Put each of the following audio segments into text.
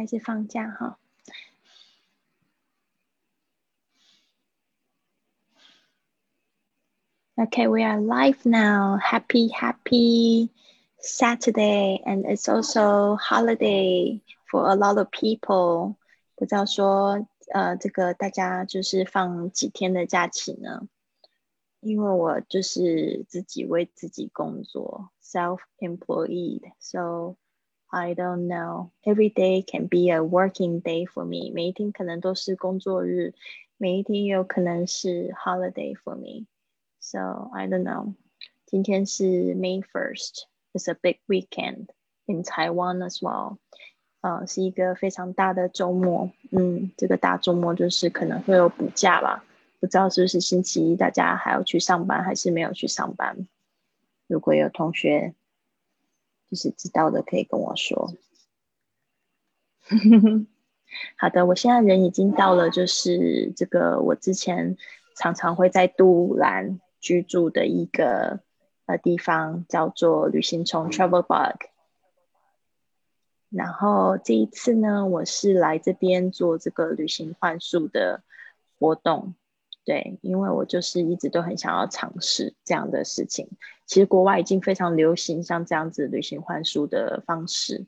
还是放假哈。Okay, we are live now. Happy, happy Saturday, and it's also holiday for a lot of people. 不知道说，呃，这个大家就是放几天的假期呢？因为我就是自己为自己工作，self-employed, so I don't know. Every day can be a working day for me. 每一天可能都是工作日，每一天有可能是 holiday for me. So I don't know. 今天是 May first. It's a big weekend in Taiwan as well. 呃，是一个非常大的周末。嗯，这个大周末就是可能会有补假吧。不知道是不是星期一，大家还要去上班，还是没有去上班？如果有同学 就是知道的，可以跟我说。好的，我现在人已经到了，就是这个我之前常常会在杜兰居住的一个呃地方，叫做旅行虫 Travel Bug。然后这一次呢，我是来这边做这个旅行幻术的活动。对，因为我就是一直都很想要尝试这样的事情。其实国外已经非常流行像这样子旅行换宿的方式，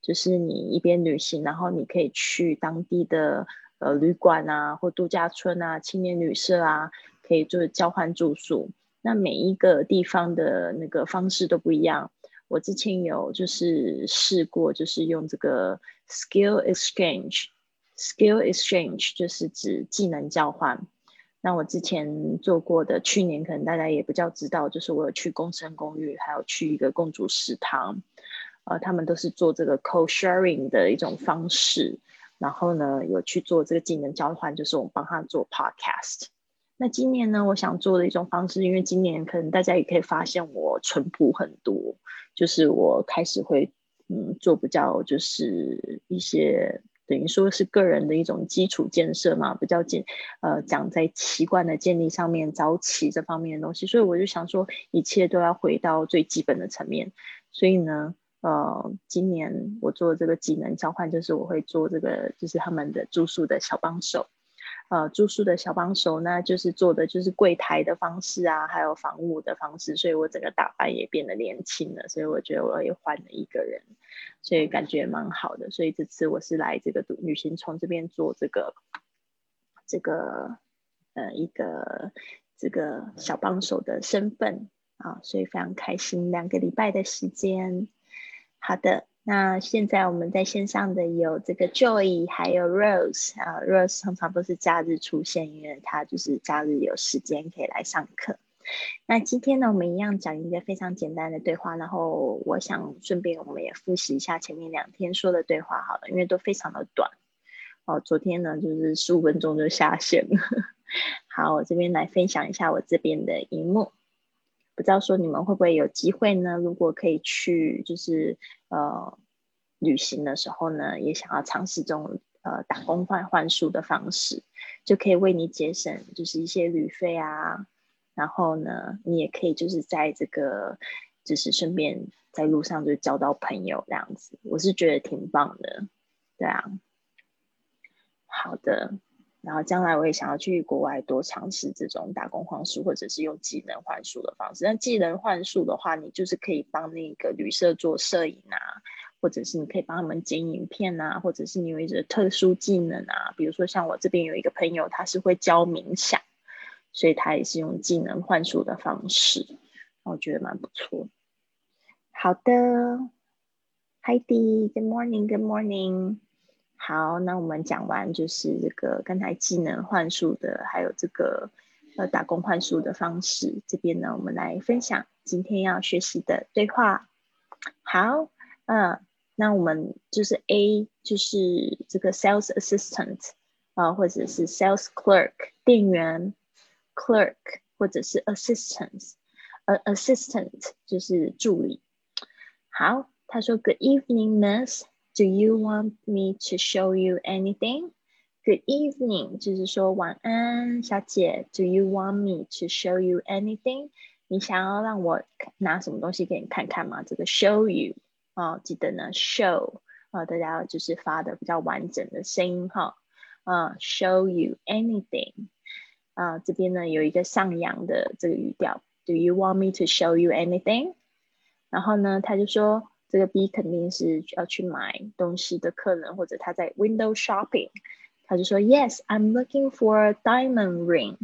就是你一边旅行，然后你可以去当地的呃旅馆啊，或度假村啊、青年旅社啊，可以就是交换住宿。那每一个地方的那个方式都不一样。我之前有就是试过，就是用这个 skill exchange，skill exchange 就是指技能交换。那我之前做过的，去年可能大家也比较知道，就是我有去共生公寓，还有去一个共煮食堂，呃，他们都是做这个 co-sharing 的一种方式。然后呢，有去做这个技能交换，就是我帮他做 podcast。那今年呢，我想做的一种方式，因为今年可能大家也可以发现我淳朴很多，就是我开始会嗯做比较就是一些。等于说是个人的一种基础建设嘛，比较简呃讲在习惯的建立上面，早起这方面的东西，所以我就想说，一切都要回到最基本的层面。所以呢，呃，今年我做这个技能交换，就是我会做这个，就是他们的住宿的小帮手。呃，住宿的小帮手呢，就是做的就是柜台的方式啊，还有房务的方式，所以我整个打扮也变得年轻了，所以我觉得我也换了一个人，所以感觉蛮好的。所以这次我是来这个旅行从这边做这个这个呃一个这个小帮手的身份啊，所以非常开心，两个礼拜的时间，好的。那现在我们在线上的有这个 Joy，还有 Rose 啊，Rose 通常都是假日出现，因为他就是假日有时间可以来上课。那今天呢，我们一样讲一个非常简单的对话，然后我想顺便我们也复习一下前面两天说的对话好了，因为都非常的短。哦，昨天呢就是十五分钟就下线了。好，我这边来分享一下我这边的荧幕。不知道说你们会不会有机会呢？如果可以去，就是呃旅行的时候呢，也想要尝试这种呃打工换换宿的方式，就可以为你节省就是一些旅费啊。然后呢，你也可以就是在这个就是顺便在路上就交到朋友这样子，我是觉得挺棒的，对啊。好的。然后将来我也想要去国外多尝试这种打工换宿，或者是用技能换宿的方式。那技能换宿的话，你就是可以帮那个旅社做摄影啊，或者是你可以帮他们剪影片啊，或者是你有一些特殊技能啊，比如说像我这边有一个朋友，他是会教冥想，所以他也是用技能换宿的方式，我觉得蛮不错。好的，Heidi，Good morning，Good morning。好，那我们讲完就是这个刚才技能幻术的，还有这个呃打工幻术的方式。这边呢，我们来分享今天要学习的对话。好，嗯，那我们就是 A，就是这个 sales assistant 啊，或者是 sales clerk 店员，clerk 或者是 assistant，呃，assistant 就是助理。好，他说 Good evening, Miss。Do you want me to show you anything? Good evening，就是说晚安，小姐。Do you want me to show you anything？你想要让我拿什么东西给你看看吗？这个 show you 啊，记得呢，show 啊，大家就是发的比较完整的声音哈。啊，show you anything。啊，这边呢有一个上扬的这个语调，Do you want me to show you anything？然后呢，他就说 这个 B 肯定是要去买东西的客人，或者他在 window shopping。他就说，Yes，I'm looking for a diamond ring。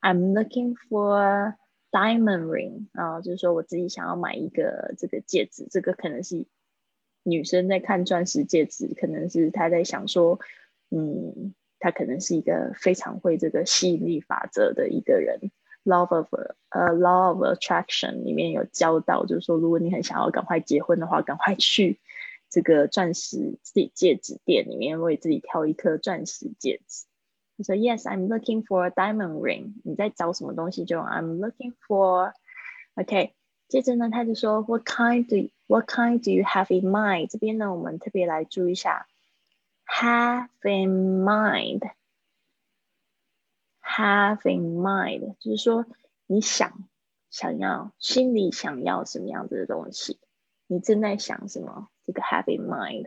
I'm looking for diamond ring。啊，就是说我自己想要买一个这个戒指。这个可能是女生在看钻石戒指，可能是她在想说，嗯，她可能是一个非常会这个吸引力法则的一个人。Love of 呃，Law of Attraction 里面有教到，就是说，如果你很想要赶快结婚的话，赶快去。这个钻石戒戒指店里面为自己挑一颗钻石戒指。他说：“Yes, I'm looking for a diamond ring。”你在找什么东西？就 I'm looking for。OK，接着呢，他就说：“What kind do What kind do you have in mind？” 这边呢，我们特别来注意一下，have in mind Have in mind，就是说你想想要心里想要什么样子的东西，你正在想什么？这个 have in mind，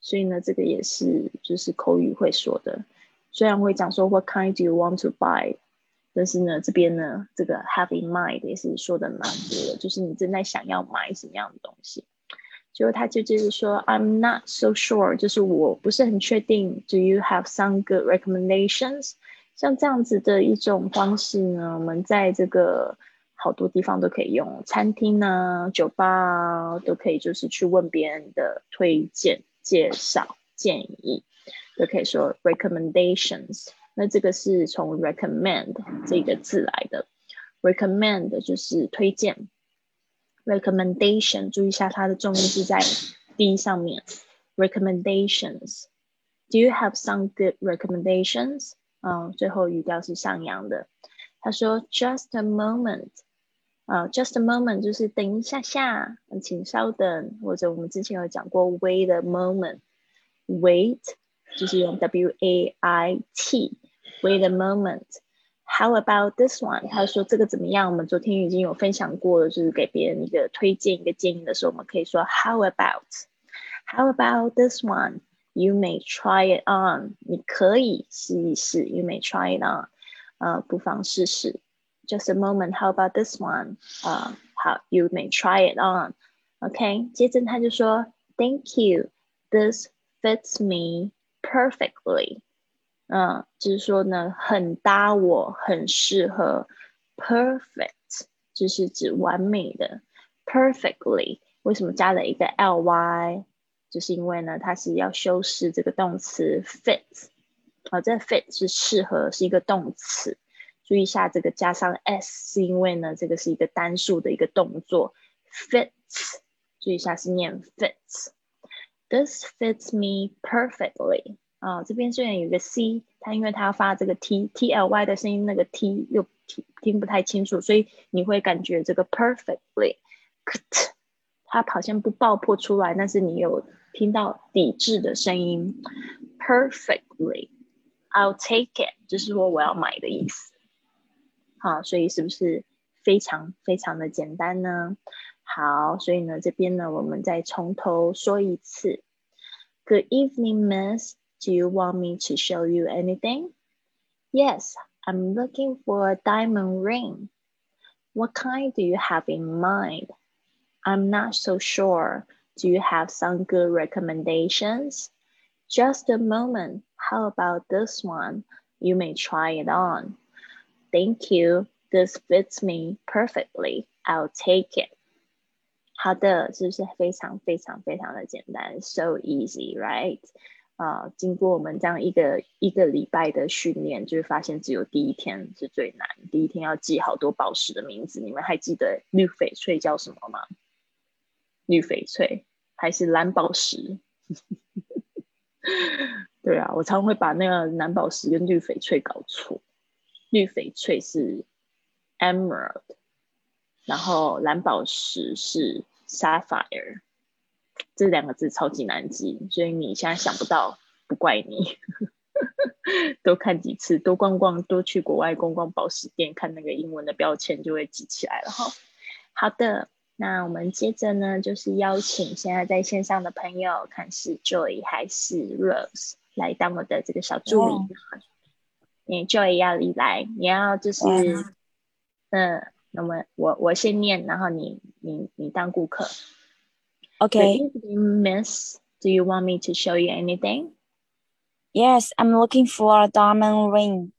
所以呢，这个也是就是口语会说的。虽然会讲说 What kind do you want to buy？但是呢，这边呢，这个 have in mind 也是说的蛮多的，就是你正在想要买什么样的东西。结果他就接着说 I'm not so sure，就是我不是很确定。Do you have some good recommendations？像这样子的一种方式呢，我们在这个。好多地方都可以用，餐厅啊、酒吧啊，都可以，就是去问别人的推荐、介绍、建议，都可以说 recommendations。那这个是从 recommend 这个字来的，recommend 就是推荐，recommendation 注意一下它的重音是在 d 上面，recommendations。Do you have some good recommendations？嗯，最后语调是上扬的。他说：“Just a moment。”啊，just a moment 就是等一下下，请稍等，或者我们之前有讲过，wait a moment，wait 就是用 w a i t，wait a moment。How about this one？他说这个怎么样？我们昨天已经有分享过了，就是给别人一个推荐、一个建议的时候，我们可以说 How about？How about this one？" one？You may try it on。你可以试一试。You may try it on。呃，不妨试试。just a moment. How about this one? Uh, how you may try it on. OK，接着他就说，Thank you. This fits me perfectly. 嗯，就是说呢，很搭我，很适合。Perfect 就是指完美的。Perfectly 为什么加了一个 ly？ 就是因为呢，它是要修饰这个动词 fit。啊，这 fit 是适合，是一个动词。注意一下，这个加上 s 是因为呢，这个是一个单数的一个动作，fits。注意一下是念 fits。This fits me perfectly。啊，这边虽然有一个 c，它因为它要发这个 t，t l y 的声音，那个 t 又听听不太清楚，所以你会感觉这个 perfectly，它好像不爆破出来，但是你有听到抵制的声音，perfectly。I'll take it，就是说我要买的意思。好，所以是不是非常非常的简单呢？好，所以呢，这边呢，我们再从头说一次。Good evening, Miss. Do you want me to show you anything? Yes, I'm looking for a diamond ring. What kind do you have in mind? I'm not so sure. Do you have some good recommendations? Just a moment. How about this one? You may try it on. Thank you. This fits me perfectly. I'll take it. 好的，是不是非常非常非常的简单？So easy, right? 啊、uh,，经过我们这样一个一个礼拜的训练，就会发现只有第一天是最难。第一天要记好多宝石的名字，你们还记得绿翡翠叫什么吗？ 绿翡翠还是蓝宝石？对啊，我常会把那个蓝宝石跟绿翡翠搞错。绿翡翠是 emerald，然后蓝宝石是 sapphire，这两个字超级难记，所以你现在想不到，不怪你。多看几次，多逛逛，多去国外逛逛宝石店，看那个英文的标签就会记起来了哈。好的，那我们接着呢，就是邀请现在在线上的朋友，看是 Joy 还是 Rose 来当我的这个小助理。你 Joy 要你来，你要就是，嗯，那么我我先念，然后你你你当顾客。Okay. Miss, do you want me to show you anything? Yes, I'm looking for a diamond ring.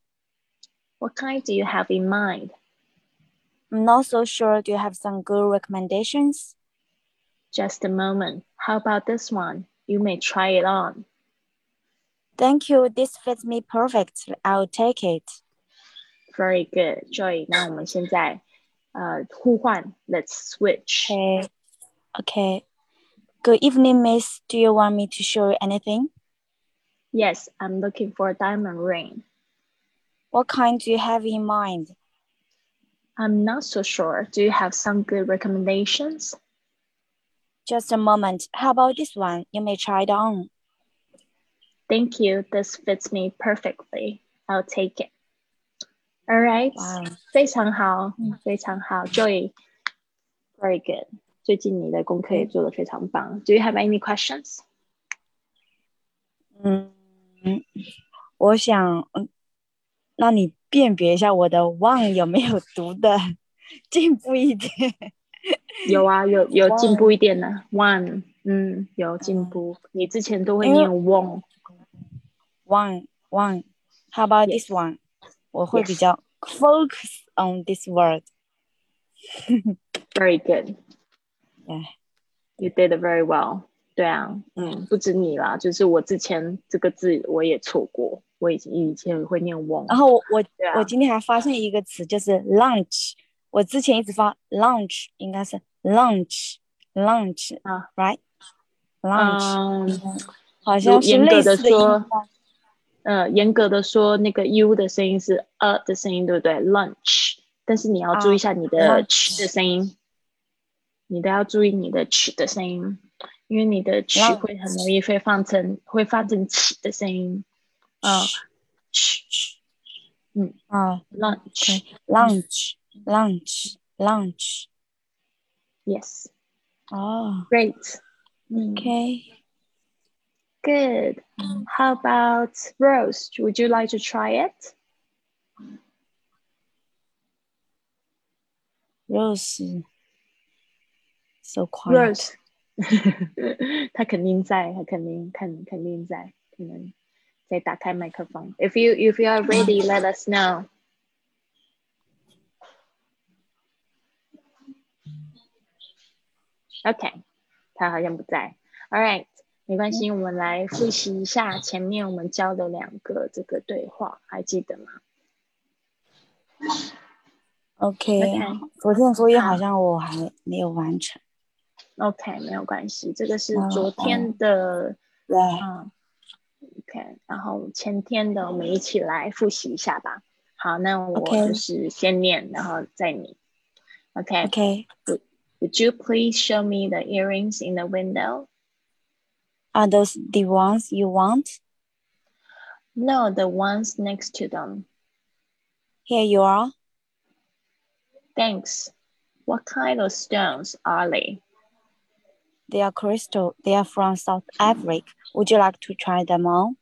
What kind do you have in mind? I'm not so sure. Do you have some good recommendations? Just a moment. How about this one? You may try it on. Thank you. This fits me perfect. I'll take it. Very good, Joy. 那我们现在呃互换，Let's switch. Okay. Okay. Good evening, Miss. Do you want me to show you anything? Yes, I'm looking for a diamond ring. What kind do you have in mind? I'm not so sure. Do you have some good recommendations? Just a moment. How about this one? You may try it on. Thank you. This fits me perfectly. I'll take it. All right. Wow. 非常好，非常好，Joy。Very good. 最近你的功课也做得非常棒。Do you have any questions？嗯，我想嗯，让你 辨别一下我的 one 有没有读的进步一点。有啊，有有进步一点呢。one，嗯，有进步。你之前都会念 one。one one。How about this one？我会比较 focus on this word。Very good。Yeah, you did very well. 对啊，嗯，不止你啦，就是我之前这个字我也错过，我以前以前会念忘。然后我我、啊、我今天还发现一个词，就是 lunch。我之前一直发 lunch，应该是 lunch lunch 啊，right？lunch，、嗯、好像是严格的说，呃，严格的说，那个 u 的声音是呃的声音，对不对？lunch，但是你要注意一下你的 ch 的声音。你都要注意你的曲的声音，因为你的曲会很容易会放成会发成起的声音。啊，曲，嗯啊，lunch，lunch，lunch，lunch，yes，哦，great，okay，good。How about Rose? Would you like to try it? Rose。So quiet. 他肯定在，他肯定肯肯定在，可能在打开麦克风。If you if you are ready, let us know. OK，他好像不在。All right，没关系，我们来复习一下前面我们教的两个这个对话，还记得吗？OK，昨天作业好像我还没有完成。OK，没有关系，这个是昨天的，嗯，OK，然后前天的我们一起来复习一下吧。好，那我就是先念，然后再你。OK。OK。Would you please show me the earrings in the window? Are those the ones you want? No, the ones next to them. Here you are. Thanks. What kind of stones are they? They are crystal. They are from South Africa. Would you like to try them on?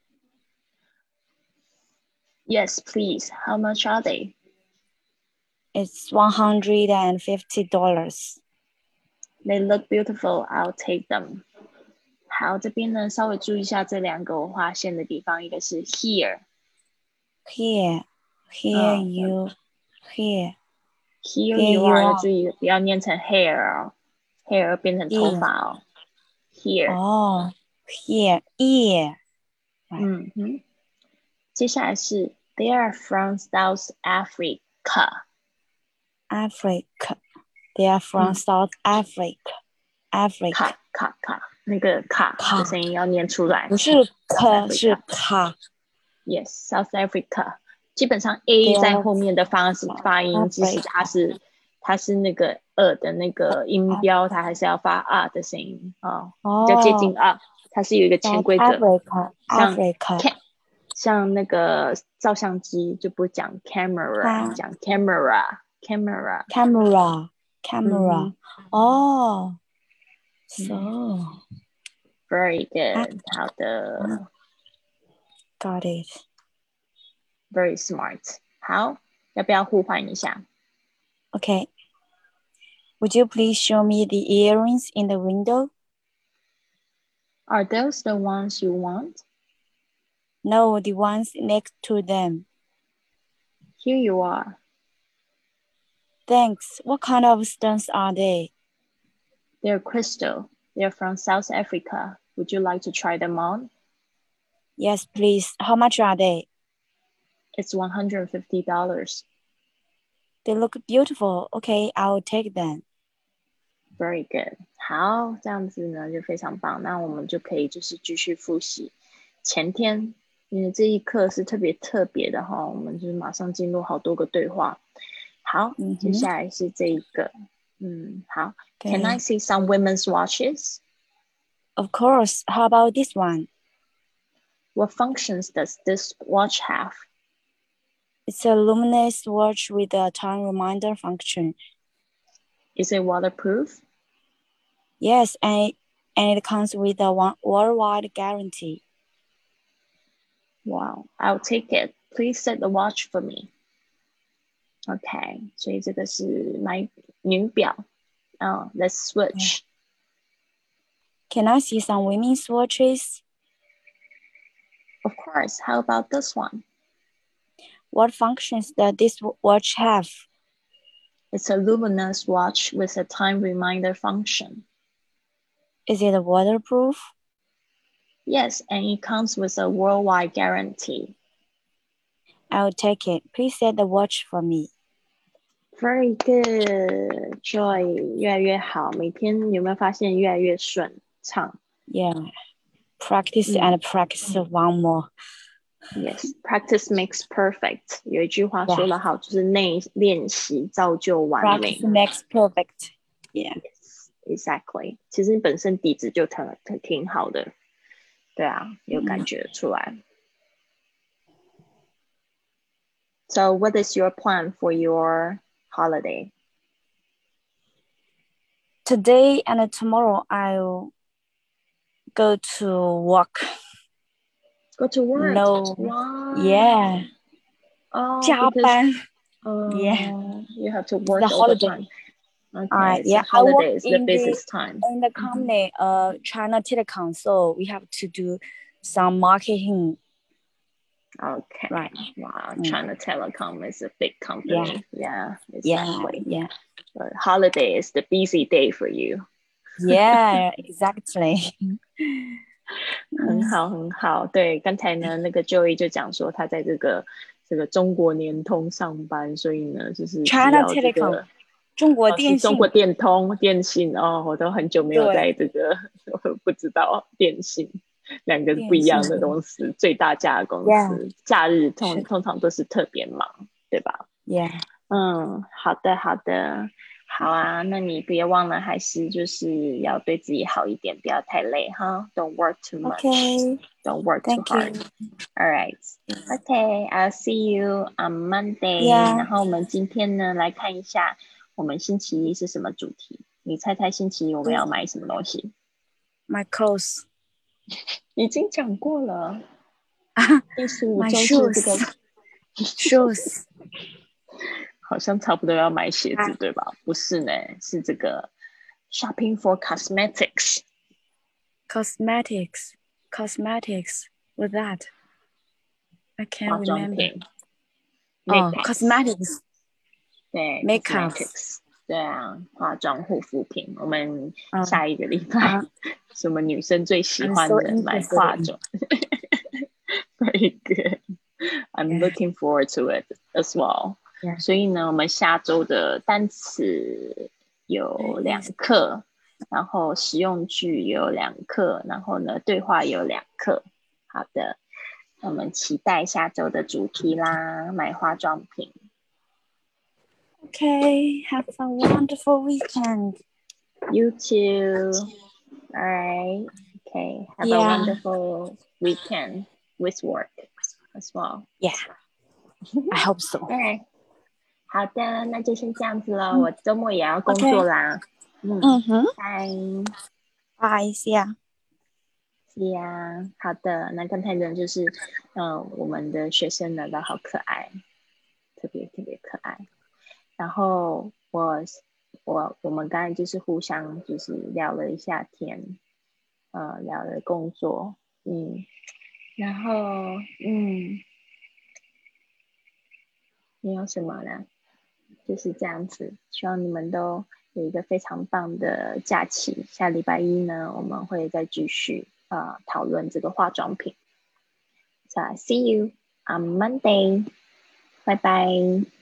Yes, please. How much are they? It's one hundred and fifty dollars. They look beautiful. I'll take them. 好，这边呢稍微注意一下这两个我划线的地方，一个是 here。Here, here you, here. Here you are，注意不要念成 hair 哦。 Hair 变成头发哦。Here 哦，here ear，嗯哼。接下来是 They are from South Africa. Africa. They are from South Africa. Africa. 卡卡卡，那个卡的声音要念出来。不是卡，是卡。Yes, South Africa. 基本上 A 在后面的方式发音，其实它是它是那个。二的那个音标，它还是要发啊的声音啊，比较接近啊。它是有一个潜规则，像像那个照相机就不讲 camera，讲 camera，camera，camera，camera. Oh, so Very good，好的 got it.，very smart。好，要不要互换一下？Okay. Would you please show me the earrings in the window? Are those the ones you want? No, the ones next to them. Here you are. Thanks. What kind of stones are they? They're crystal. They're from South Africa. Would you like to try them on? Yes, please. How much are they? It's $150. They look beautiful. Okay, I'll take them Very good. 好，这样子呢就非常棒。那我们就可以就是继续复习前天，因为这一课是特别特别的哈，我们就是马上进入好多个对话。好，嗯哼接下来是这一个，嗯，好。Can I Okay. see some women's watches? Of course. How about this one? What functions does this watch have? It's a luminous watch with a time reminder function. Is it waterproof? Yes, and and it comes with a one worldwide guarantee. Wow, I'll take it. Please set the watch for me. OK，所以这个是买名表。哦、l e t s switch. Can I see some women's watches? Of course. How about this one? What functions does this w- watch have? It's a luminous watch with a time reminder function. Is it waterproof? Yes, and it comes with a worldwide guarantee. I'll take it. Please set the watch for me. Very good, Joy，越来越好。每天有没有发现越来越顺畅 Yeah. Practice Mm. and practice one more. ？Yes, practice makes perfect。有一句话 Yeah. 说得好，就是内练习造就完美 Practice。makes perfect. Yeah. Exactly，其实本身底子就挺挺挺好的，对啊，有感觉出来。So, what is your plan for your holiday? Today and tomorrow I'll go to work. Go to work. No. Wow. Yeah. Oh, 加 because- 班. oh, Yeah. You have to work The all the holiday. time. Okay. Uh, so yeah, I work holiday is the in the- busiest time. In the company, uh, China Telecom, so we have to do some marketing. Okay. Right. Wow. Mm. China Telecom is a big company. Yeah. Yeah, exactly. yeah, But holiday is the busy day for you. yeah, exactly. 很好，很好。对，刚才呢，那个 Joey 就讲说，他在这个这个中国联通上班，所以呢，就是只 China 要这 Telecom 个 中国电信中国电通电信哦，我都很久没有在这个，我不知道电信两个是不一样的公司，最大家的公司假日通通常都是特别忙，对吧？Yeah. 嗯，好的，好的，好啊。那你别忘了，还是就是要对自己好一点，不要太累哈。Don't work too much. Don't work too hard. All right. Okay. I'll see you on Monday. Yeah. 然后我们今天呢，来看一下我们星期一是什么主题。你猜猜星期一我们要买什么东西？My clothes. 已经讲过了。第十五周是这个 shoes. 好像差不多要买鞋子，啊对吧？不是呢，是这个 shopping for cosmetics。Cosmetics. Cosmetics. What's that? I can't remember. 品。Oh, cosmetics. 对 Makeup 对啊，化妆护肤品。我们嗯下一个礼拜啊是我们女生最喜欢的买化妆。Very good. I'm looking forward to it as well. 所以呢，我们下周的单词有两课，然后实用句有两课，然后呢，对话有两课。好的，我们期待下周的主题啦，买化妆品。Okay. Have a wonderful weekend. You too. All right. Okay. Have a Yeah. wonderful weekend with work as well. Yeah. I hope so. All right. 好的，那就先这样子喽。我周末也要工作啦。嗯嗯哼，拜拜，是啊，是呀。好的，那刚才呢，就是嗯，我们的学生呢都好可爱，特别特别可爱。 然后我我我们刚才就是互相就是聊了一下天，呃，聊了工作，嗯，然后嗯，没有什么了。就是这样子，希望你们都有一个非常棒的假期。下礼拜一呢，我们会再继续呃讨论这个化妆品。So see you on Monday. Bye bye.